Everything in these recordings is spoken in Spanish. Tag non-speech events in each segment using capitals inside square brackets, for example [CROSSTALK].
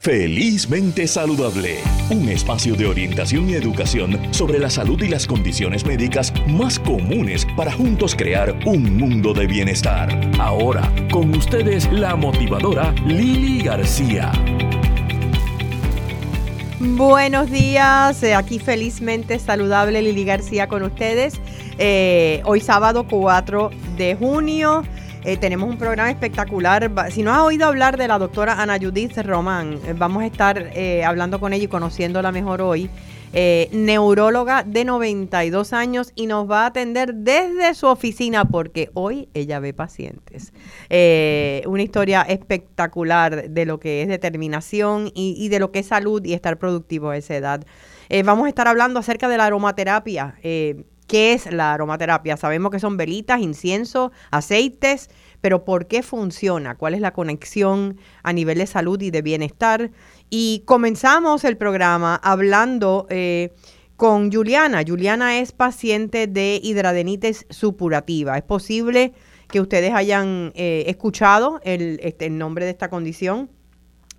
Felizmente Saludable, un espacio de orientación y educación sobre la salud y las condiciones médicas más comunes para juntos crear un mundo de bienestar. Ahora, con ustedes la motivadora Lili García. Buenos días, eh, aquí felizmente saludable Lili García con ustedes. Eh, hoy sábado 4 de junio. Eh, tenemos un programa espectacular. Si no has oído hablar de la doctora Ana Judith Román, eh, vamos a estar eh, hablando con ella y conociéndola mejor hoy. neuróloga de 92 años y nos va a atender desde su oficina porque hoy ella ve pacientes. una historia espectacular de lo que es determinación y, y, de lo que es salud y estar productivo a esa edad. vamos a estar hablando acerca de la aromaterapia ¿Qué es la aromaterapia? Sabemos que son velitas, incienso, aceites, pero ¿por qué funciona? ¿Cuál es la conexión a nivel de salud y de bienestar? Y comenzamos el programa hablando eh, con Juliana. Juliana es paciente de hidradenitis supurativa. Es posible que ustedes hayan eh, escuchado el, este, el, nombre de esta condición.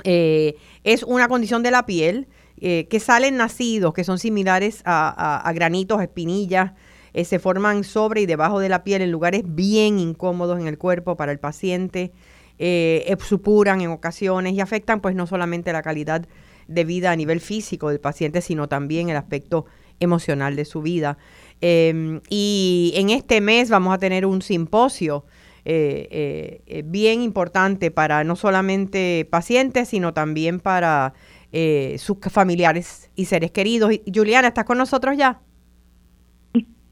Eh, es una condición de la piel eh, que salen nacidos, que son similares a, granitos, espinillas, eh, se forman sobre y debajo de la piel en lugares bien incómodos en el cuerpo para el paciente, eh, supuran en ocasiones y afectan pues no solamente la calidad de vida a nivel físico del paciente, sino también el aspecto emocional de su vida. Em, y en este mes vamos a tener un simposio bien importante para no solamente pacientes, sino también para eh, sus familiares y seres queridos. Juliana, ¿estás con nosotros ya?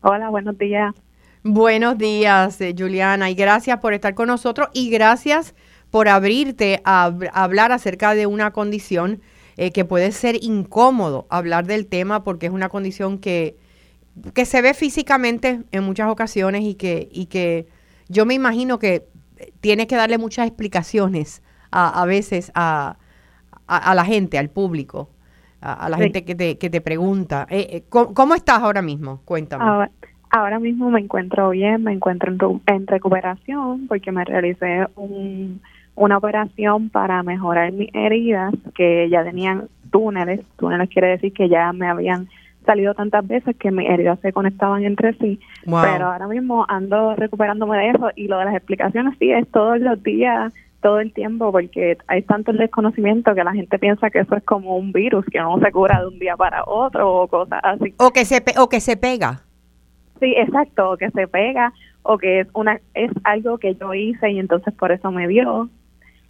Hola, buenos días. Buenos días, eh, Juliana, y gracias por estar con nosotros y gracias por abrirte a, hablar acerca de una condición eh, que puede ser incómodo hablar del tema porque es una condición que, que se ve físicamente en muchas ocasiones y que, y que yo me imagino que tienes que darle muchas explicaciones a, a veces a, a, la gente, al público, a, la gente que te, que te pregunta. Eh, eh ¿cómo, estás ahora mismo? Cuéntame. Ahora, mismo me encuentro bien, me encuentro en, recuperación porque me realicé una operación para mejorar mis heridas que ya tenían túneles. Túneles quiere decir que ya me habían salido tantas veces que mis heridas se conectaban entre sí. Pero ahora mismo ando recuperándome de eso y lo de las explicaciones sí es todos los días todo el tiempo porque hay tanto el desconocimiento que la gente piensa que eso es como un virus que no se cura de un día para otro o cosas así. O que se o que se pega. Sí, exacto, o que se pega o que es una es algo que yo hice y entonces por eso me dio.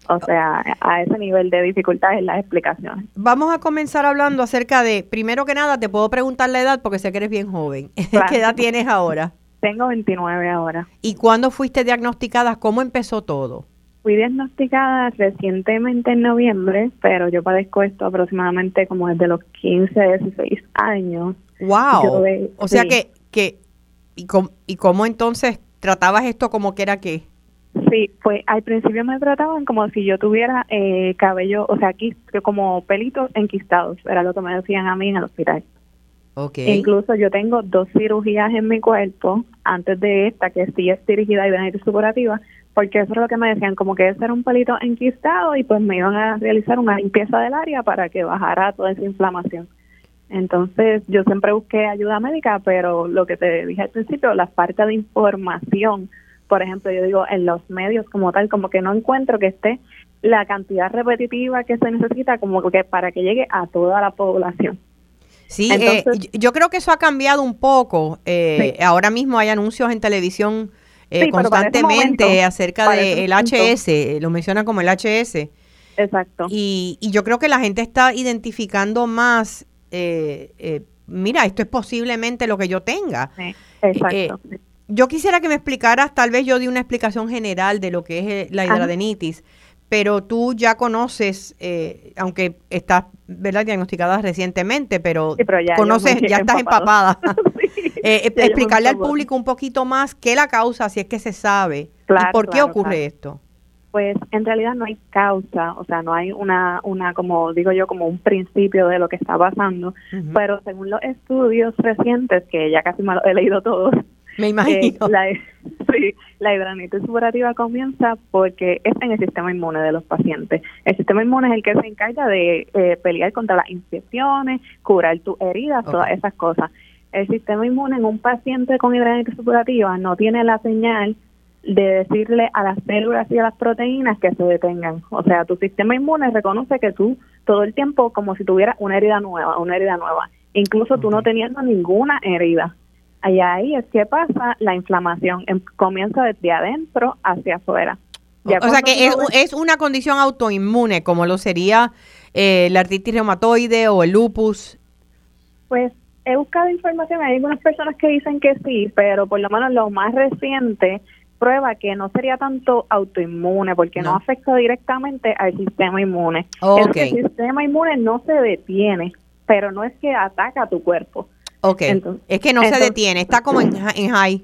O sea, a ese nivel de dificultad en las explicaciones. Vamos a comenzar hablando acerca de, primero que nada, te puedo preguntar la edad porque sé que eres bien joven. [LAUGHS] ¿Qué edad tienes ahora? Tengo 29 ahora. ¿Y cuándo fuiste diagnosticada? ¿Cómo empezó todo? Fui diagnosticada recientemente en noviembre, pero yo padezco esto aproximadamente como desde los 15, 16 años. ¡Wow! o sea que, que ¿y cómo, ¿y cómo entonces tratabas esto como que era qué? Sí, pues al principio me trataban como si yo tuviera eh, cabello, o sea, aquí como pelitos enquistados, era lo que me decían a mí en el hospital. Okay. Incluso yo tengo dos cirugías en mi cuerpo antes de esta, que sí es dirigida y venir supurativa, porque eso es lo que me decían, como que ese era un pelito enquistado y pues me iban a realizar una limpieza del área para que bajara toda esa inflamación. Entonces yo siempre busqué ayuda médica, pero lo que te dije al principio, la falta de información, por ejemplo, yo digo en los medios como tal, como que no encuentro que esté la cantidad repetitiva que se necesita como que para que llegue a toda la población. Sí, eh, yo creo que eso ha cambiado un poco. Eh, Ahora mismo hay anuncios en televisión eh, constantemente acerca del HS, lo menciona como el HS. Exacto. Y, y, yo creo que la gente está identificando más, eh, eh, mira, esto es posiblemente lo que yo tenga. Sí, exacto. yo quisiera que me explicaras, tal vez yo di una explicación general de lo que es la hidradenitis, pero tú ya conoces, aunque estás, ¿verdad?, diagnosticada recientemente, pero, ya, conoces, ya, estás empapada. [LAUGHS] [LAUGHS] Eh, eh, explicarle al público un poquito más qué la causa, si es que se sabe, y por qué ocurre esto. Pues en realidad no hay causa, o sea, no hay una, una como digo yo, como un principio de lo que está pasando, pero según los estudios recientes, que ya casi me lo he leído todos, Me imagino. Eh, la, [LAUGHS] sí, la hidronitis supurativa comienza porque es en el sistema inmune de los pacientes. El sistema inmune es el que se encarga de eh, pelear contra las infecciones, curar tus heridas, todas esas cosas. El sistema inmune en un paciente con hidronitis supurativa no tiene la señal de decirle a las células y a las proteínas que se detengan. O sea, tu sistema inmune reconoce que tú todo el tiempo como si tuvieras una herida nueva, una herida nueva, incluso tú no teniendo ninguna herida. Y ahí es que pasa la inflamación, em, comienza desde adentro hacia afuera. o sea que es, es, una condición autoinmune, como lo sería eh, la artritis reumatoide o el lupus. Pues he buscado información, hay algunas personas que dicen que sí, pero por lo menos lo más reciente prueba que no sería tanto autoinmune porque no, afecta directamente al sistema inmune. El sistema inmune no se detiene, pero no es que ataca a tu cuerpo. Ok, es que no se detiene, está como en, high.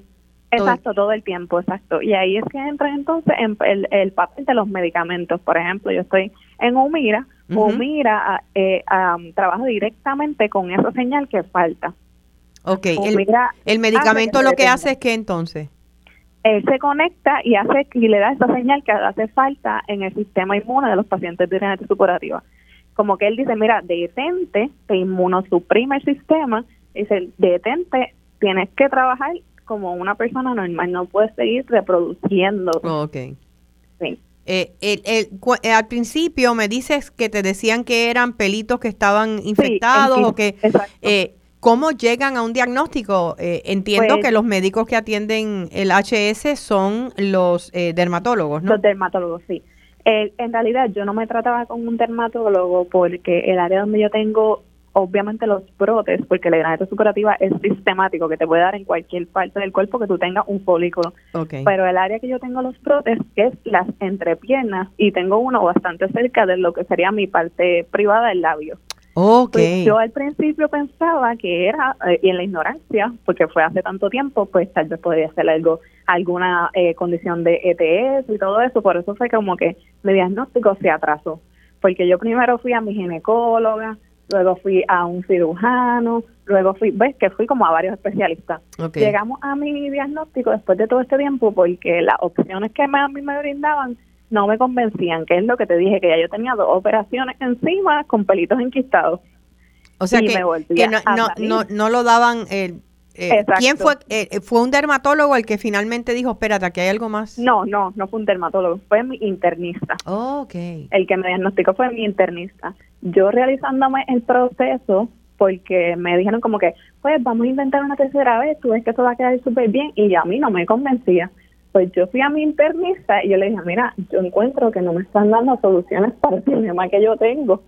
Exacto, todo el tiempo, exacto. Y ahí es que entra entonces en el, papel de los medicamentos. Por ejemplo, yo estoy en Humira, Humira eh, trabaja directamente con esa señal que falta. Ok, el, el medicamento lo que hace es que entonces él se conecta y hace y le da esa señal que hace falta en el sistema inmune de los pacientes de diabetes supurativa. Como que él dice, mira, detente, te inmunosuprime el sistema, dice, detente, tienes que trabajar como una persona normal, no puedes seguir reproduciendo. Ok. Sí. Eh, el, eh, al principio me dices que te decían que eran pelitos que estaban infectados o que... Eh, ¿Cómo llegan a un diagnóstico? Eh, entiendo pues que los médicos que atienden el HS son los eh, dermatólogos, ¿no? Los dermatólogos, sí. En realidad yo no me trataba con un dermatólogo porque el área donde yo tengo obviamente los brotes, porque la granato superativa es sistemático, que te puede dar en cualquier parte del cuerpo que tú tengas un folículo. Pero el área que yo tengo los brotes es las entrepiernas y tengo uno bastante cerca de lo que sería mi parte privada del labio. Okay. Pues yo al principio pensaba que era, eh, y en la ignorancia, porque fue hace tanto tiempo, pues tal vez podría ser algo, alguna eh, condición de ETS y todo eso, por eso fue como que mi diagnóstico se atrasó, porque yo primero fui a mi ginecóloga, luego fui a un cirujano, luego fui, ves que fui como a varios especialistas. Llegamos a mi diagnóstico después de todo este tiempo porque las opciones que a mí me brindaban no me convencían, que es lo que te dije, que ya yo tenía dos operaciones encima con pelitos enquistados. O sea que, no, no, no, lo daban... Eh, eh, ¿Quién fue? Eh, ¿Fue un dermatólogo el que finalmente dijo, espérate, aquí hay algo más? No, no, no fue un dermatólogo, fue mi internista. okay. El que me diagnosticó fue mi internista. Yo realizándome el proceso, porque me dijeron como que, pues vamos a intentar una tercera vez, tú ves que eso va a quedar súper bien, y a mí no me convencía. Pues yo fui a mi internista y yo le dije, mira, yo encuentro que no me están dando soluciones para el problema que yo tengo.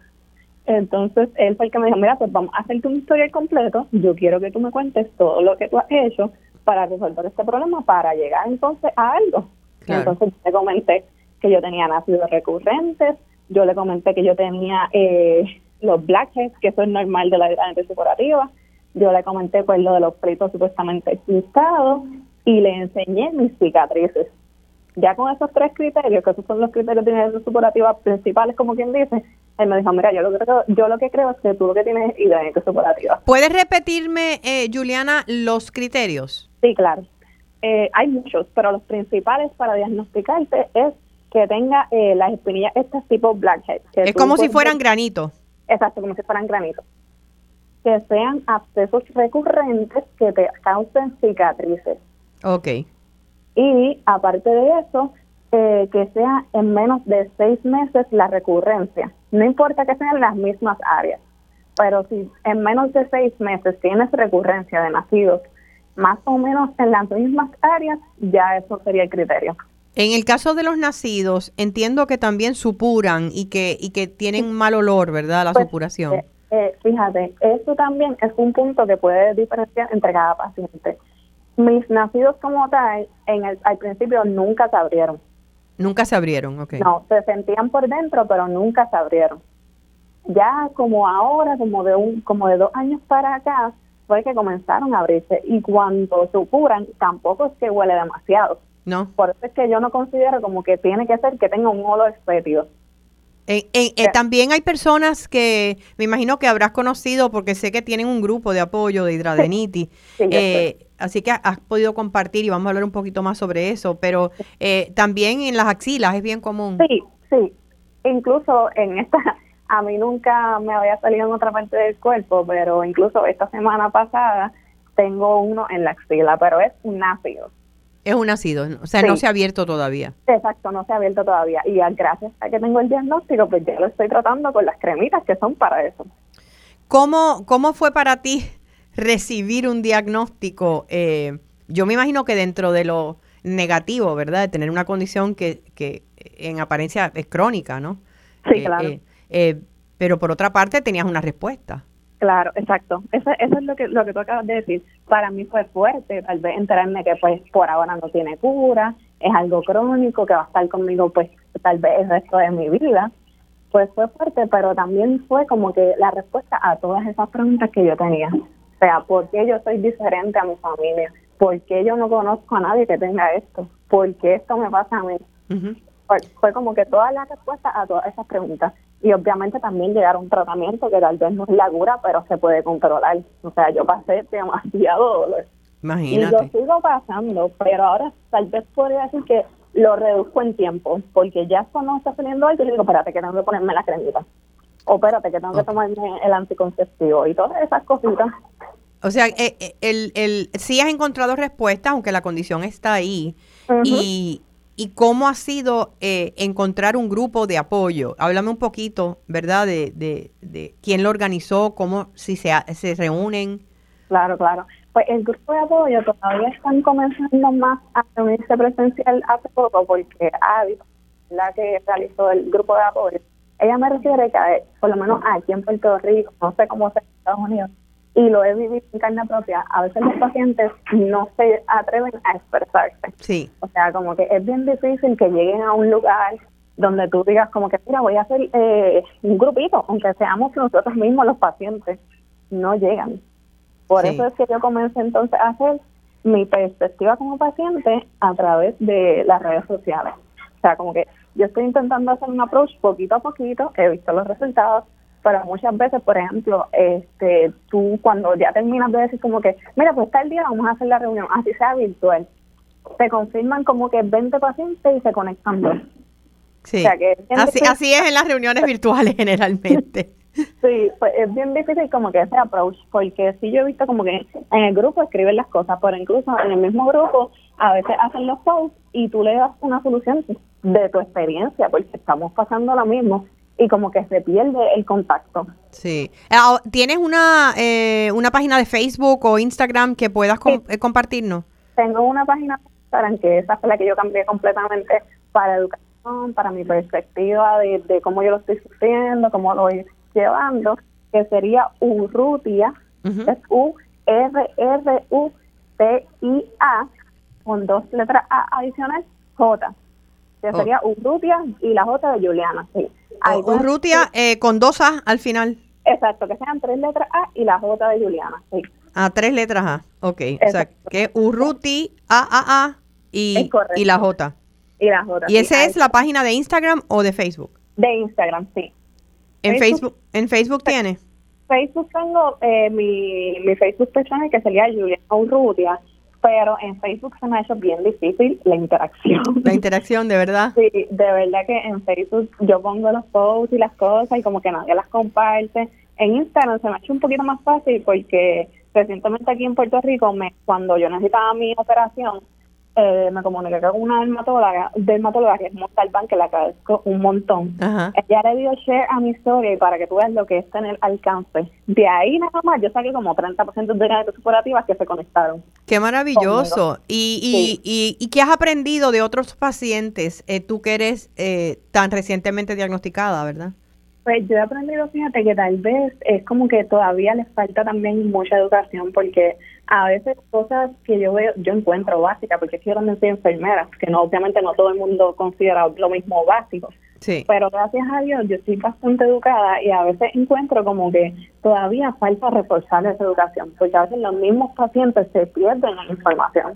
Entonces él fue el que me dijo, mira, pues vamos a hacerte un historial completo, yo quiero que tú me cuentes todo lo que tú has hecho para resolver este problema, para llegar entonces a algo. Entonces le comenté que yo tenía nacidos recurrentes, yo le comenté que yo tenía eh, los blackheads, que eso es normal de la diabetes superativa, yo le comenté pues lo de los fritos supuestamente explicados, y le enseñé mis cicatrices. Ya con esos tres criterios, que esos son los criterios de identidad superativa principales, como quien dice, él me dijo, mira, yo lo que creo, yo lo que creo es que tú lo que tienes es identidad superativa. ¿Puedes repetirme, eh, Juliana, los criterios? Sí, claro. Eh, hay muchos, pero los principales para diagnosticarte es que tenga eh, las espinillas este tipo blackhead. es como si fueran granitos. Exacto, como si fueran granitos. Que sean abscesos recurrentes que te causen cicatrices Ok. Y aparte de eso, eh, que sea en menos de seis meses la recurrencia. No importa que sean las mismas áreas, pero si en menos de seis meses tienes recurrencia de nacidos más o menos en las mismas áreas, ya eso sería el criterio. En el caso de los nacidos, entiendo que también supuran y que y que tienen mal olor, ¿verdad? La pues, supuración. Eh, eh, fíjate, eso también es un punto que puede diferenciar entre cada paciente. Mis nacidos como tal, en el, al principio nunca se abrieron. Nunca se abrieron, ok. No, se sentían por dentro, pero nunca se abrieron. Ya como ahora, como de un, como de dos años para acá, fue que comenzaron a abrirse. Y cuando se curan, tampoco es que huele demasiado. No. Por eso es que yo no considero como que tiene que ser que tenga un olor fétido. Eh, eh, eh, también hay personas que me imagino que habrás conocido porque sé que tienen un grupo de apoyo de hidradenitis. [LAUGHS] así que has podido compartir y vamos a hablar un poquito más sobre eso, pero también en las axilas es bien común. Sí, sí. Incluso en esta, a mí nunca me había salido en otra parte del cuerpo, pero incluso esta semana pasada tengo uno en la axila, pero es un ácido. Es un ácido, o sea, no se ha abierto todavía. Exacto, no se ha abierto todavía. Y gracias a que tengo el diagnóstico, pues ya lo estoy tratando con las cremitas que son para eso. ¿Cómo, cómo fue para ti recibir un diagnóstico? Eh, yo me imagino que dentro de lo negativo, ¿verdad? De tener una condición que, que en apariencia es crónica, ¿no? Sí, eh, claro. Eh, pero por otra parte tenías una respuesta. Claro, exacto. Eso, eso es lo que, lo que tú acabas de decir. Para mí fue fuerte, tal vez enterarme que pues por ahora no tiene cura, es algo crónico que va a estar conmigo pues tal vez el resto de mi vida. Pues fue fuerte, pero también fue como que la respuesta a todas esas preguntas que yo tenía. O sea, ¿por qué yo soy diferente a mi familia? ¿Por qué yo no conozco a nadie que tenga esto? ¿Por qué esto me pasa a mí? Fue, fue como que todas las respuestas a todas esas preguntas y obviamente también llegar a un tratamiento que tal vez no es la cura, pero se puede controlar. O sea, yo pasé demasiado dolor. Imagínate. Y lo sigo pasando, pero ahora tal vez podría decir que lo reduzco en tiempo, porque ya cuando está saliendo algo, yo digo, espérate, que tengo que ponerme la cremita. O espérate, que tengo que tomarme el anticonceptivo y todas esas cositas. O sea, eh, eh, el, el, sí has encontrado respuestas, aunque la condición está ahí. Y y cómo ha sido eh, encontrar un grupo de apoyo. Háblame un poquito, ¿verdad? De, de, de quién lo organizó, cómo, si se, se reúnen. Claro, claro. Pues el grupo de apoyo todavía están comenzando más a reunirse presencial hace poco porque Adi, la que realizó el grupo de apoyo, ella me refiere que por lo menos aquí en Puerto Rico, no sé cómo es en Estados Unidos, y lo he vivido en carne propia, a veces los pacientes no se atreven a expresarse. Sí. O sea, como que es bien difícil que lleguen a un lugar donde tú digas como que, mira, voy a hacer eh, un grupito, aunque seamos nosotros mismos los pacientes, no llegan. Por eso es que yo comencé entonces a hacer mi perspectiva como paciente a través de las redes sociales. O sea, como que yo estoy intentando hacer un approach poquito a poquito, he visto los resultados, pero muchas veces, por ejemplo, este, tú cuando ya terminas de decir como que, mira, pues tal día vamos a hacer la reunión, así sea virtual, te confirman como que 20 pacientes y se conectan dos. Sí, así, así es en las reuniones virtuales [LAUGHS] generalmente. Sí, pues es bien difícil como que ese approach, porque sí yo he visto como que en el grupo escriben las cosas, pero incluso en el mismo grupo a veces hacen los posts y tú le das una solución de tu experiencia, porque estamos pasando lo mismo y como que se pierde el contacto. Sí. Ah, ¿Tienes una, eh, una página de Facebook o Instagram que puedas eh, compartirnos? Tengo una página de Instagram que esa fue la que yo cambié completamente para educación, para mi perspectiva de, cómo yo lo estoy sufriendo, cómo lo voy llevando, que sería Urrutia, es U-R-R-U-T-I-A, con dos letras A adicional, J, que oh. sería Urrutia y la J de Juliana, sí. Urrutia eh, con dos A al final. Exacto, que sean tres letras A y la J de Juliana. Sí. Ah, tres letras A. Ok. O sea, que Urruti, A, A, A y, y la J. Y la J. ¿Y esa es la página de Instagram o de Facebook? De Instagram, sí. ¿En Facebook, ¿en Facebook tiene? Facebook tengo eh, mi, mi Facebook personal que sería Juliana Urrutia pero en Facebook se me ha hecho bien difícil la interacción. La interacción, de verdad. [LAUGHS] Sí, de verdad que en Facebook yo pongo los posts y las cosas y como que nadie las comparte. En Instagram se me ha hecho un poquito más fácil porque recientemente aquí en Puerto Rico, me, cuando yo necesitaba mi operación, eh, me comuniqué con una dermatóloga, dermatóloga que es Montalbán, que la agradezco un montón. Ella le dio share a mi historia y para que tú veas lo que es tener alcance. De ahí nada más yo saqué como 30% de ganas superativas que se conectaron. Qué maravilloso. Y, y, y, qué has aprendido de otros pacientes, eh, tú que eres eh, tan recientemente diagnosticada, ¿verdad? Pues yo he aprendido, fíjate, que tal vez es como que todavía les falta también mucha educación porque a veces cosas que yo veo, yo encuentro básicas, porque yo también soy enfermera, que no obviamente no todo el mundo considera lo mismo básico. Sí. Pero gracias a Dios yo estoy bastante educada y a veces encuentro como que todavía falta reforzar esa educación, porque a veces los mismos pacientes se pierden la información.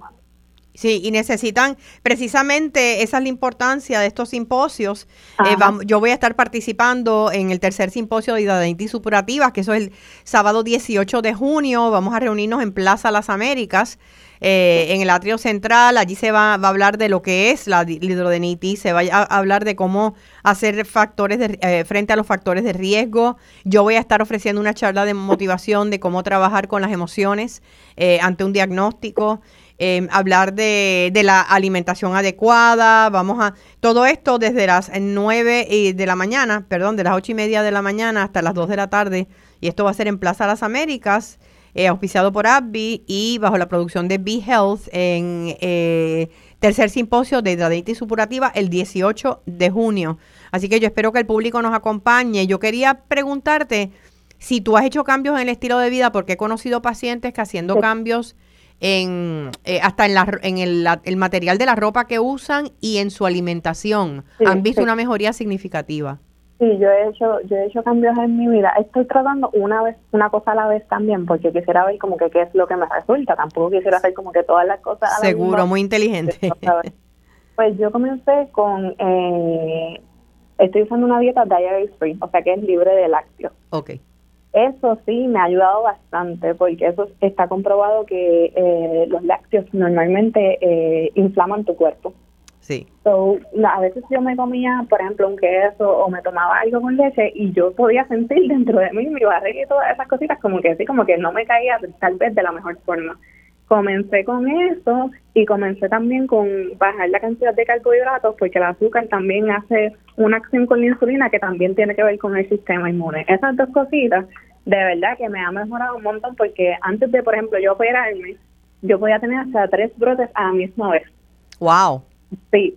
Sí, y necesitan precisamente, esa es la importancia de estos simposios. Eh, yo voy a estar participando en el tercer simposio de hidradenitis supurativa, que eso es el sábado 18 de junio. Vamos a reunirnos en Plaza Las Américas. Eh, en el atrio central. Allí se va, a hablar de lo que es la hidrodenitis, se va a hablar de cómo hacer factores de, eh, frente a los factores de riesgo. Yo voy a estar ofreciendo una charla de motivación de cómo trabajar con las emociones eh, ante un diagnóstico. Em, hablar de, de, la alimentación adecuada, vamos a, todo esto desde las 9 de la mañana, perdón, de las 8 y media de la mañana hasta las 2 de la tarde, y esto va a ser en Plaza Las Américas, eh, auspiciado por AbbVie y bajo la producción de Be Health en eh, tercer simposio de hidradenitis supurativa el 18 de junio. Así que yo espero que el público nos acompañe. Yo quería preguntarte si tú has hecho cambios en el estilo de vida, porque he conocido pacientes que haciendo cambios en eh, hasta en, la, en el, el, material de la ropa que usan y en su alimentación han visto una mejoría significativa. Sí, yo he hecho, yo he hecho cambios en mi vida. Estoy tratando una vez, una cosa a la vez también, porque quisiera ver como que qué es lo que me resulta. Tampoco quisiera hacer como que todas las cosas. A Seguro, muy inteligente. Pues yo comencé con, eh, estoy usando una dieta dietary free, o sea que es libre de lácteos. Ok. Eso sí me ha ayudado bastante, porque eso está comprobado que eh, los lácteos normalmente eh, inflaman tu cuerpo. Sí. So, a veces yo me comía, por ejemplo, un queso o me tomaba algo con leche y yo podía sentir dentro de mí mi barriga y todas esas cositas como que sí, como que no me caía tal vez de la mejor forma. Comencé con eso y comencé también con bajar la cantidad de carbohidratos porque el azúcar también hace una acción con la insulina que también tiene que ver con el sistema inmune. Esas dos cositas de verdad que me ha mejorado un montón porque antes de, por ejemplo, yo operarme, yo podía tener hasta tres brotes a la misma vez. Wow. Sí,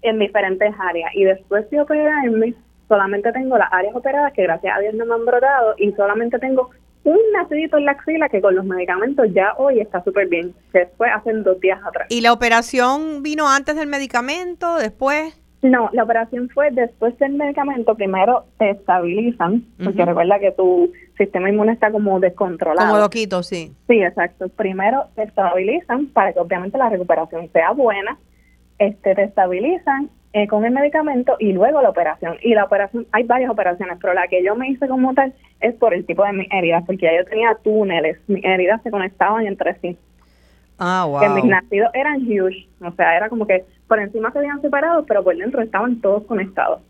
en diferentes áreas. Y después de operarme, solamente tengo las áreas operadas que gracias a Dios no me han brotado y solamente tengo un nacidito en la axila que con los medicamentos ya hoy está súper bien, que fue hace dos días atrás. ¿Y la operación vino antes del medicamento, después? No, la operación fue después del medicamento. Primero te estabilizan, porque recuerda que tu sistema inmune está como descontrolado. Como loquito, sí. Sí, exacto. Primero te estabilizan para que obviamente la recuperación sea buena este, te estabilizan eh, con el medicamento y luego la operación. Y la operación, hay varias operaciones, pero la que yo me hice como tal es por el tipo de mis heridas, porque ya yo tenía túneles, mis heridas se conectaban entre sí. Ah, wow. Que mis nacidos eran huge, o sea, era como que por encima se habían separado, pero por dentro estaban todos conectados.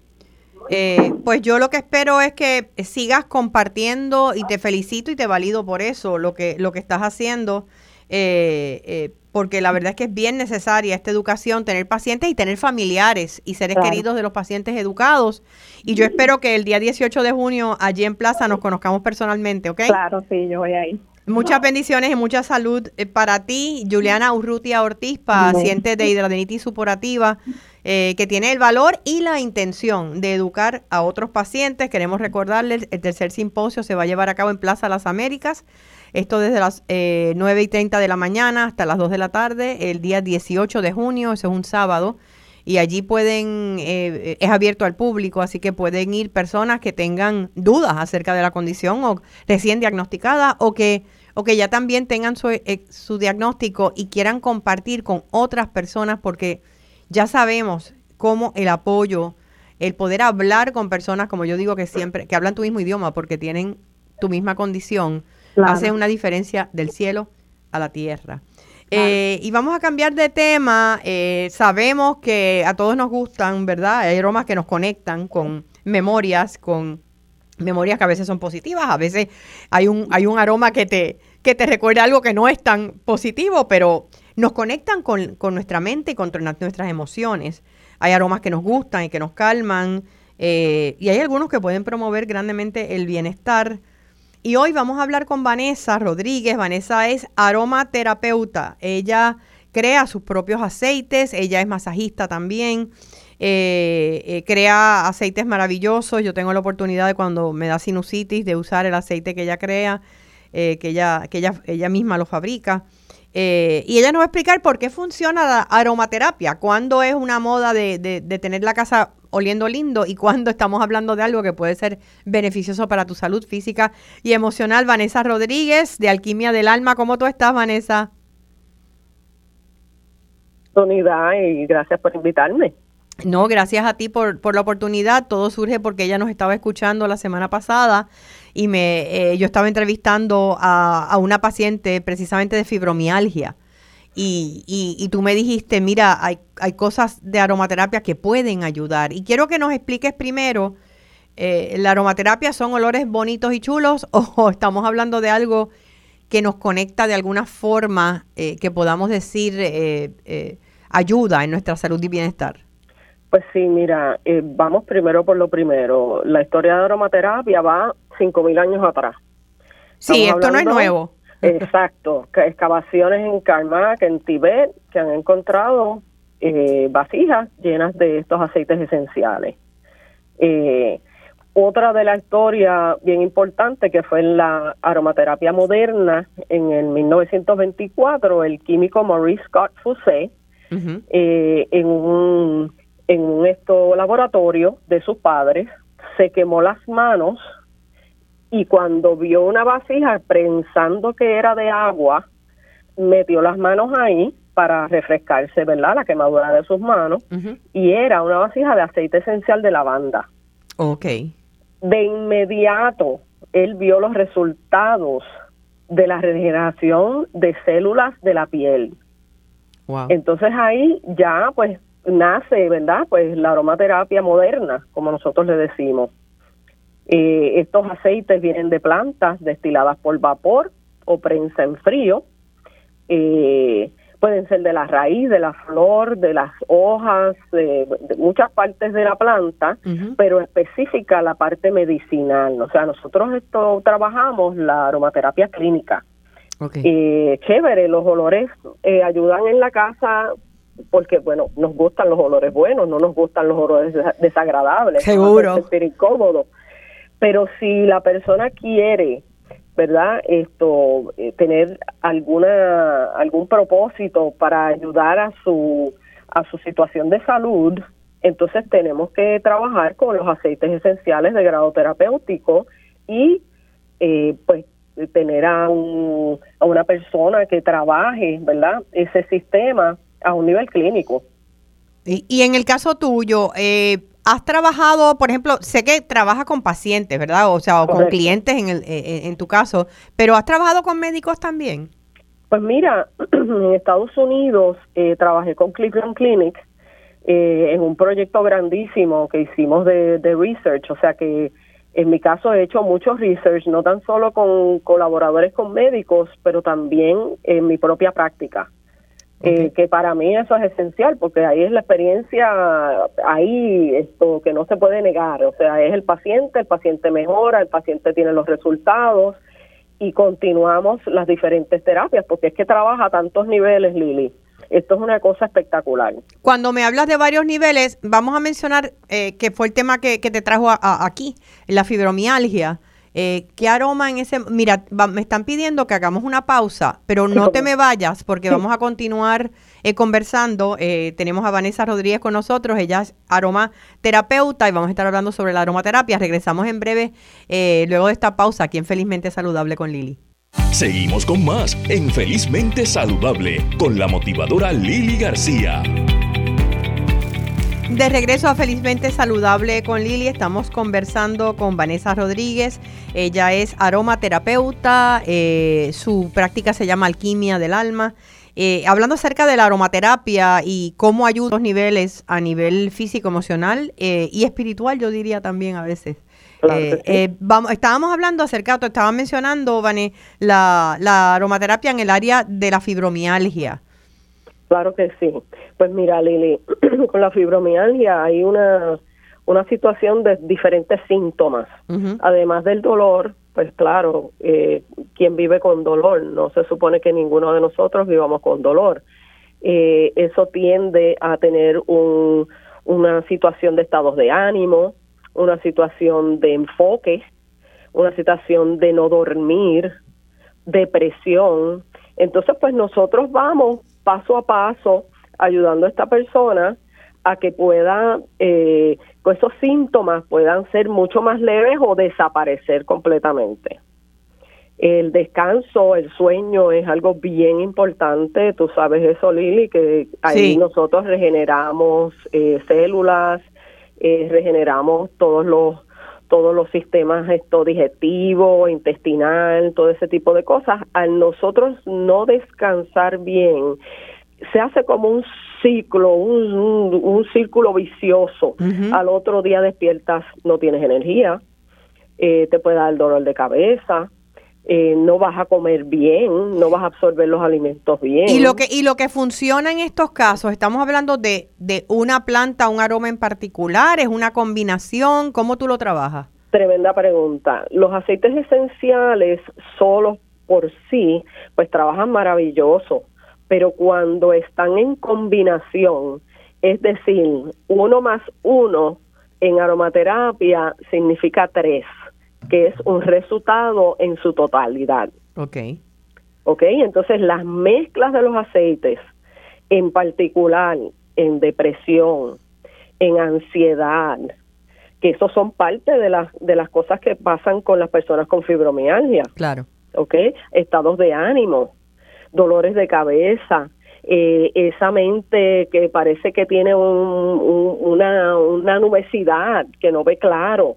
Eh, pues yo lo que espero es que sigas compartiendo y te felicito y te valido por eso, lo que, lo que estás haciendo. Eh, eh, porque la verdad es que es bien necesaria esta educación, tener pacientes y tener familiares y seres queridos de los pacientes educados. Y yo espero que el día 18 de junio allí en Plaza nos conozcamos personalmente, ¿ok? Claro, sí, yo voy ahí. Muchas bendiciones y mucha salud eh, para ti, Juliana Urrutia Ortiz, paciente de hidradenitis supurativa, eh, que tiene el valor y la intención de educar a otros pacientes. Queremos recordarles, el tercer simposio se va a llevar a cabo en Plaza Las Américas esto desde las eh, 9 y 30 de la mañana hasta las 2 de la tarde, el día 18 de junio, ese es un sábado. Y allí pueden, eh, es abierto al público, así que pueden ir personas que tengan dudas acerca de la condición o recién diagnosticada o que, o que ya también tengan su, eh, su diagnóstico y quieran compartir con otras personas porque ya sabemos cómo el apoyo, el poder hablar con personas, como yo digo que siempre, que hablan tu mismo idioma porque tienen tu misma condición, hace una diferencia del cielo a la tierra. Eh, y vamos a cambiar de tema. Eh, sabemos que a todos nos gustan, ¿verdad? Hay aromas que nos conectan con memorias, con memorias que a veces son positivas, a veces hay un, hay un aroma que te, que te recuerda algo que no es tan positivo, pero nos conectan con, nuestra mente y con nuestras emociones. Hay aromas que nos gustan y que nos calman, eh, y hay algunos que pueden promover grandemente el bienestar. Y hoy vamos a hablar con Vanessa Rodríguez. Vanessa es aromaterapeuta. Ella crea sus propios aceites, ella es masajista también. Eh, eh, crea aceites maravillosos. Yo tengo la oportunidad de cuando me da sinusitis de usar el aceite que ella crea, eh, que, ella, que ella, ella misma lo fabrica. y ella nos va a explicar por qué funciona la aromaterapia, cuándo es una moda de, de tener la casa oliendo lindo y cuando estamos hablando de algo que puede ser beneficioso para tu salud física y emocional. Vanessa Rodríguez de Alquimia del Alma, ¿cómo tú estás, Vanessa? oportunidad y gracias por invitarme. No, gracias a ti por, por la oportunidad. Todo surge porque ella nos estaba escuchando la semana pasada y me, eh, yo estaba entrevistando a, a, una paciente precisamente de fibromialgia. Y, y, y, tú me dijiste, mira, hay, hay cosas de aromaterapia que pueden ayudar. Y quiero que nos expliques primero, eh, ¿la aromaterapia son olores bonitos y chulos [LAUGHS] o estamos hablando de algo que nos conecta de alguna forma eh, que podamos decir eh, eh, ayuda en nuestra salud y bienestar? Pues sí, mira, eh, vamos primero por lo primero. La historia de aromaterapia va 5.000 años atrás. Sí, esto no es nuevo. Exacto, excavaciones en Karnak, en Tibet, que han encontrado eh, vasijas llenas de estos aceites esenciales. Eh, otra de la historia bien importante que fue en la aromaterapia moderna en el 1924, el químico Maurice Scott Fusé, uh -huh. eh, en un, en un esto laboratorio de sus padres, se quemó las manos y cuando vio una vasija pensando que era de agua, metió las manos ahí para refrescarse, ¿verdad? La quemadura de sus manos uh -huh. y era una vasija de aceite esencial de lavanda. Ok. De inmediato, él vio los resultados de la regeneración de células de la piel. Wow. Entonces ahí ya pues nace, ¿verdad? Pues la aromaterapia moderna, como nosotros le decimos. Eh, estos aceites vienen de plantas destiladas por vapor o prensa en frío. Eh, pueden ser de la raíz, de la flor, de las hojas, de, de muchas partes de la planta, uh -huh. pero específica la parte medicinal. O sea, nosotros esto trabajamos la aromaterapia clínica. Okay. Eh, chévere, los olores eh, ayudan en la casa porque, bueno, nos gustan los olores buenos, no nos gustan los olores desagradables. Seguro. sentir incómodo. Pero si la persona quiere ¿verdad? Esto, eh, tener alguna, algún propósito para ayudar a su, a su situación de salud, entonces tenemos que trabajar con los aceites esenciales de grado terapéutico y, eh, pues, tener a, un, a una persona que trabaje, ¿verdad? Ese sistema a un nivel clínico. Y, y en el caso tuyo, eh, has trabajado, por ejemplo, sé que trabajas con pacientes, ¿verdad? O sea, o Correcto. con clientes en, el, en, en, tu caso, pero has trabajado con médicos también. Pues mira, [CLEARS THROAT] en Estados Unidos eh, trabajé con Cleveland Clinic eh, en un proyecto grandísimo que hicimos de, de research, o sea que en mi caso he hecho mucho research, no tan solo con colaboradores con médicos, pero también en mi propia práctica. Okay. Eh, que para mí eso es esencial porque ahí es la experiencia, ahí esto que no se puede negar, o sea, es el paciente, el paciente mejora, el paciente tiene los resultados y continuamos las diferentes terapias porque es que trabaja a tantos niveles, Lili. Esto es una cosa espectacular. Cuando me hablas de varios niveles, vamos a mencionar eh, que fue el tema que, que te trajo a, a aquí, la fibromialgia. Eh, ¿Qué aroma en ese? Mira, va, me están pidiendo que hagamos una pausa, pero no te me vayas porque vamos a continuar eh, conversando. Eh, tenemos a Vanessa Rodríguez con nosotros, ella es aromaterapeuta y vamos a estar hablando sobre la aromaterapia. Regresamos en breve, eh, luego de esta pausa, aquí en Felizmente Saludable con Lili. Seguimos con más en Felizmente Saludable con la motivadora Lili García. De regreso a Felizmente Saludable con Lili, estamos conversando con Vanessa Rodríguez. Ella es aromaterapeuta, eh, su práctica se llama Alquimia del Alma. Eh, hablando acerca de la aromaterapia y cómo ayuda a los niveles, a nivel físico, emocional eh, y espiritual, yo diría también a veces. Claro sí. Eh, vamos, estábamos hablando acerca, te estaba mencionando, Vané, la, la aromaterapia en el área de la fibromialgia. Claro que sí. Pues mira, Lili, [CLEARS THROAT] con la fibromialgia hay una, una situación de diferentes síntomas. Uh -huh. Además del dolor, pues claro, eh, quien vive con dolor, no se supone que ninguno de nosotros vivamos con dolor. Eh, eso tiende a tener un, una situación de estados de ánimo, una situación de enfoque, una situación de no dormir, depresión. Entonces, pues nosotros vamos paso a paso ayudando a esta persona a que pueda, eh, que esos síntomas puedan ser mucho más leves o desaparecer completamente. El descanso, el sueño es algo bien importante, tú sabes eso Lili, que ahí nosotros regeneramos eh, células, eh, regeneramos todos los todos los sistemas esto digestivo, intestinal, todo ese tipo de cosas. Al nosotros no descansar bien, se hace como un ciclo, un, un, círculo vicioso. Al otro día despiertas, no tienes energía, eh, te puede dar dolor de cabeza, eh, no vas a comer bien, no vas a absorber los alimentos bien. Y lo que y lo que funciona en estos casos, estamos hablando de, de una planta, un aroma en particular, es una combinación, ¿cómo tú lo trabajas? Tremenda pregunta. Los aceites esenciales solos por sí, pues trabajan maravilloso, pero cuando están en combinación, es decir, uno más uno en aromaterapia significa tres que es un resultado en su totalidad. Ok. Ok, entonces las mezclas de los aceites, en particular en depresión, en ansiedad, que esos son parte de las, de las cosas que pasan con las personas con fibromialgia. Claro. Ok, estados de ánimo, dolores de cabeza, eh, esa mente que parece que tiene una, una nubesidad, que no ve claro,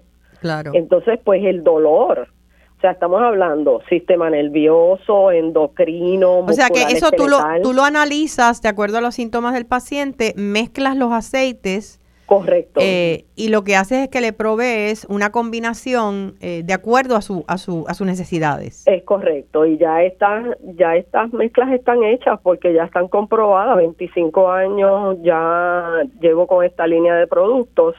entonces, pues el dolor, o sea, estamos hablando sistema nervioso, endocrino, O sea que eso tú lo, tú lo analizas de acuerdo a los síntomas del paciente, mezclas los aceites. Correcto. Eh, y lo que haces es que le provees una combinación eh, de acuerdo a su, a su, a sus necesidades. Es correcto. Y ya están, ya estas mezclas están hechas porque ya están comprobadas. 25 años ya llevo con esta línea de productos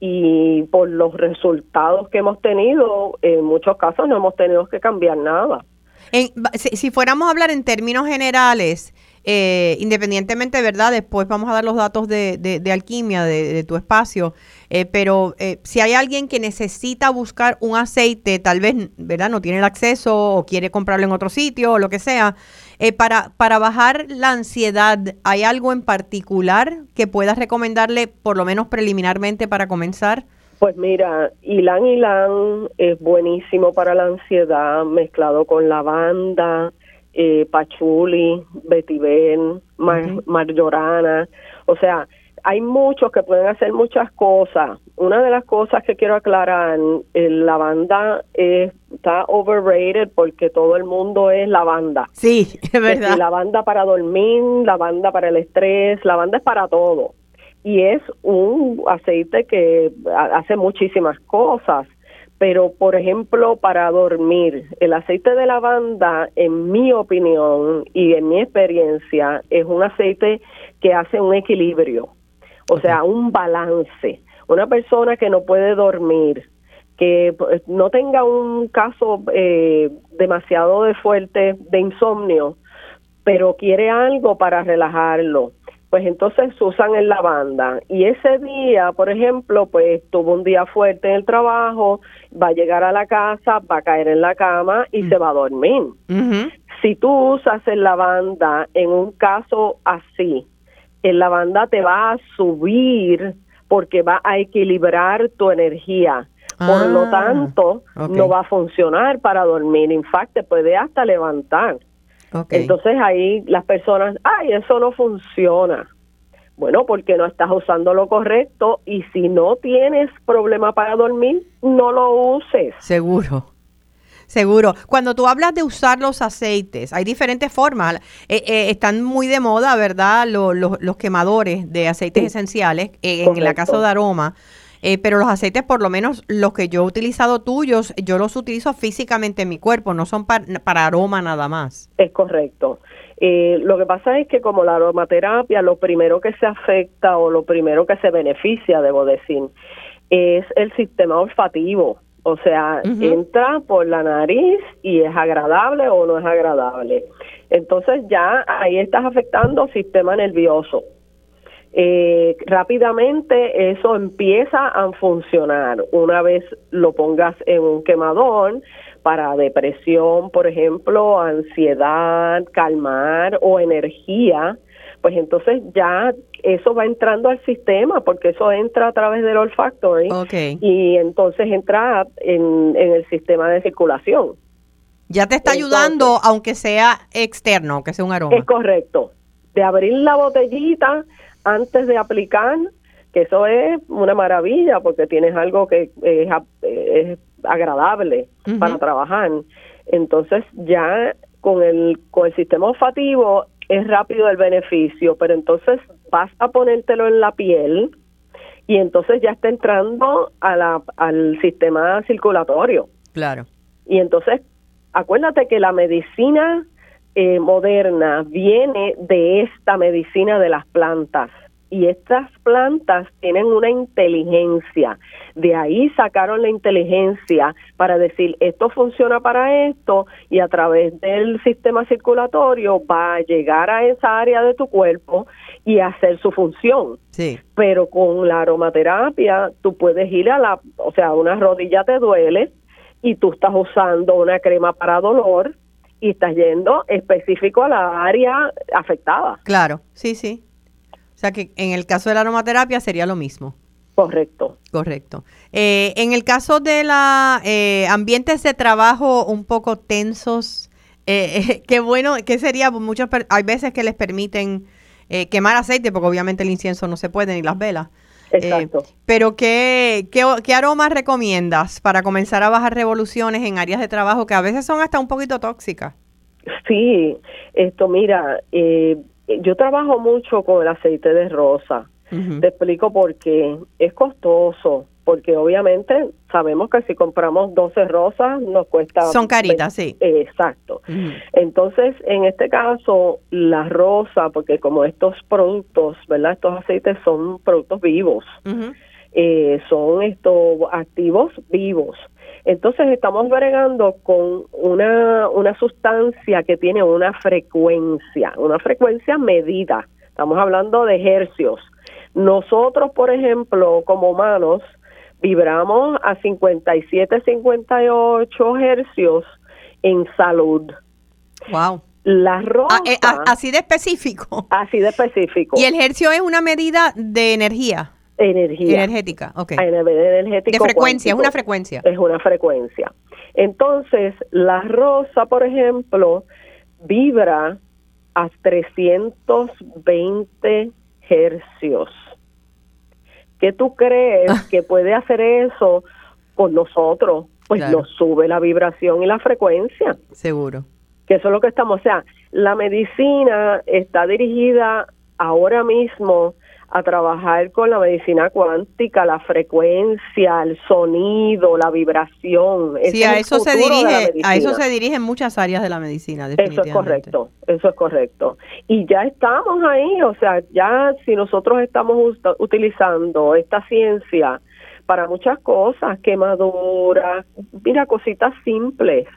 y por los resultados que hemos tenido, en muchos casos no hemos tenido que cambiar nada. si, fuéramos a hablar en términos generales, eh, independientemente, ¿verdad? Después vamos a dar los datos de, de, alquimia de, tu espacio, eh, pero eh, si hay alguien que necesita buscar un aceite, tal vez, ¿verdad? No tiene el acceso o quiere comprarlo en otro sitio o lo que sea, eh, para, para bajar la ansiedad, ¿hay algo en particular que puedas recomendarle, por lo menos preliminarmente, para comenzar? Pues mira, Ilan Ilan es buenísimo para la ansiedad, mezclado con lavanda, eh, pachuli, vetiver, mar, marjorana. O sea, hay muchos que pueden hacer muchas cosas. Una de las cosas que quiero aclarar, la banda está overrated porque todo el mundo es lavanda. Sí, [LAUGHS] es verdad. La banda para dormir, la banda para el estrés, la banda es para todo. Y es un aceite que hace muchísimas cosas. Pero, por ejemplo, para dormir, el aceite de lavanda, en mi opinión y en mi experiencia, es un aceite que hace un equilibrio o sea, un balance. Una persona que no puede dormir, que pues, no tenga un caso eh, demasiado de fuerte de insomnio, pero quiere algo para relajarlo, pues entonces usan el lavanda. Y ese día, por ejemplo, pues tuvo un día fuerte en el trabajo, va a llegar a la casa, va a caer en la cama y se va a dormir. Si tú usas el lavanda en un caso así, el lavanda te va a subir porque va a equilibrar tu energía. Por lo ah, tanto, no va a funcionar para dormir. En fact, te puede hasta levantar. Entonces ahí las personas, ay, eso no funciona. Bueno, porque no estás usando lo correcto y si no tienes problema para dormir, no lo uses. Seguro. Seguro. Cuando tú hablas de usar los aceites, hay diferentes formas. Eh, eh, están muy de moda, ¿verdad? los quemadores de aceites esenciales, eh, en el caso de aroma. Pero los aceites, por lo menos los que yo he utilizado tuyos, yo los utilizo físicamente en mi cuerpo, no son para aroma nada más. Es correcto. lo que pasa es que como la aromaterapia, lo primero que se afecta o lo primero que se beneficia, debo decir, es el sistema olfativo. O sea, entra por la nariz y es agradable o no es agradable. Entonces ya ahí estás afectando sistema nervioso. Eh, rápidamente eso empieza a funcionar. Una vez lo pongas en un quemador para depresión, por ejemplo, ansiedad, calmar o energía, pues entonces ya eso va entrando al sistema porque eso entra a través del olfactory y entonces entra en, en el sistema de circulación. Ya te está Entonces- ayudando, aunque sea externo, aunque sea un aroma. Es correcto. De abrir la botellita antes de aplicar, que eso es una maravilla porque tienes algo que es, agradable para trabajar. Entonces ya con el, con el sistema olfativo es rápido el beneficio, pero entonces vas a ponértelo en la piel y entonces ya está entrando a la, al sistema circulatorio. Claro. Y entonces, acuérdate que la medicina eh, moderna viene de esta medicina de las plantas. Y estas plantas tienen una inteligencia. De ahí sacaron la inteligencia para decir, esto funciona para esto y a través del sistema circulatorio va a llegar a esa área de tu cuerpo y hacer su función Sí. pero con la aromaterapia tú puedes ir a la, o sea, una rodilla te duele y tú estás usando una crema para dolor y estás yendo específico a la área afectada. Claro, sí, sí. O sea que en el caso de la aromaterapia sería lo mismo. Correcto. Correcto. Eh, en el caso de la eh, ambientes de trabajo un poco tensos, eh, [LAUGHS] qué bueno, ¿qué sería? Pues Muchas hay veces que les permiten eh, quemar aceite, porque obviamente el incienso no se puede ni las velas. Eh, Exacto. pero ¿qué, qué, qué aromas recomiendas para comenzar a bajar revoluciones en áreas de trabajo que a veces son hasta un poquito tóxicas? Sí, esto mira, eh, yo trabajo mucho con el aceite de rosa. Te explico por qué. Es costoso, porque obviamente sabemos que si compramos 12 rosas nos cuesta... Son caritas, sí. Exacto. Ujú. Entonces, en este caso, la rosa, porque como estos productos, ¿verdad? Estos aceites son productos vivos, eh, son estos activos vivos. Entonces, estamos bregando con una, una sustancia que tiene una frecuencia, una frecuencia medida. Estamos hablando de hercios. Nosotros, por ejemplo, como humanos, vibramos a 57, 58 hercios en salud. Wow. La rosa, Ah, eh, a- así de específico. así de específico, Y el hercio es una medida de energía energía, energética, ok. energético De frecuencia, es una frecuencia. Es una frecuencia. Entonces, la rosa, por ejemplo, vibra a 320 hercios. ¿Qué tú crees [LAUGHS] que puede hacer eso con nosotros? Pues Claro. nos sube la vibración y la frecuencia. Seguro. que eso es lo que estamos, o sea, la medicina está dirigida ahora mismo a trabajar con la medicina cuántica, la frecuencia, el sonido, la vibración. Sí, a eso se dirige, a eso se dirigen muchas áreas de la medicina, Eso es correcto, eso es correcto. Y ya estamos ahí, o sea, ya si nosotros estamos utilizando esta ciencia para muchas cosas, quemaduras, mira, cositas simples,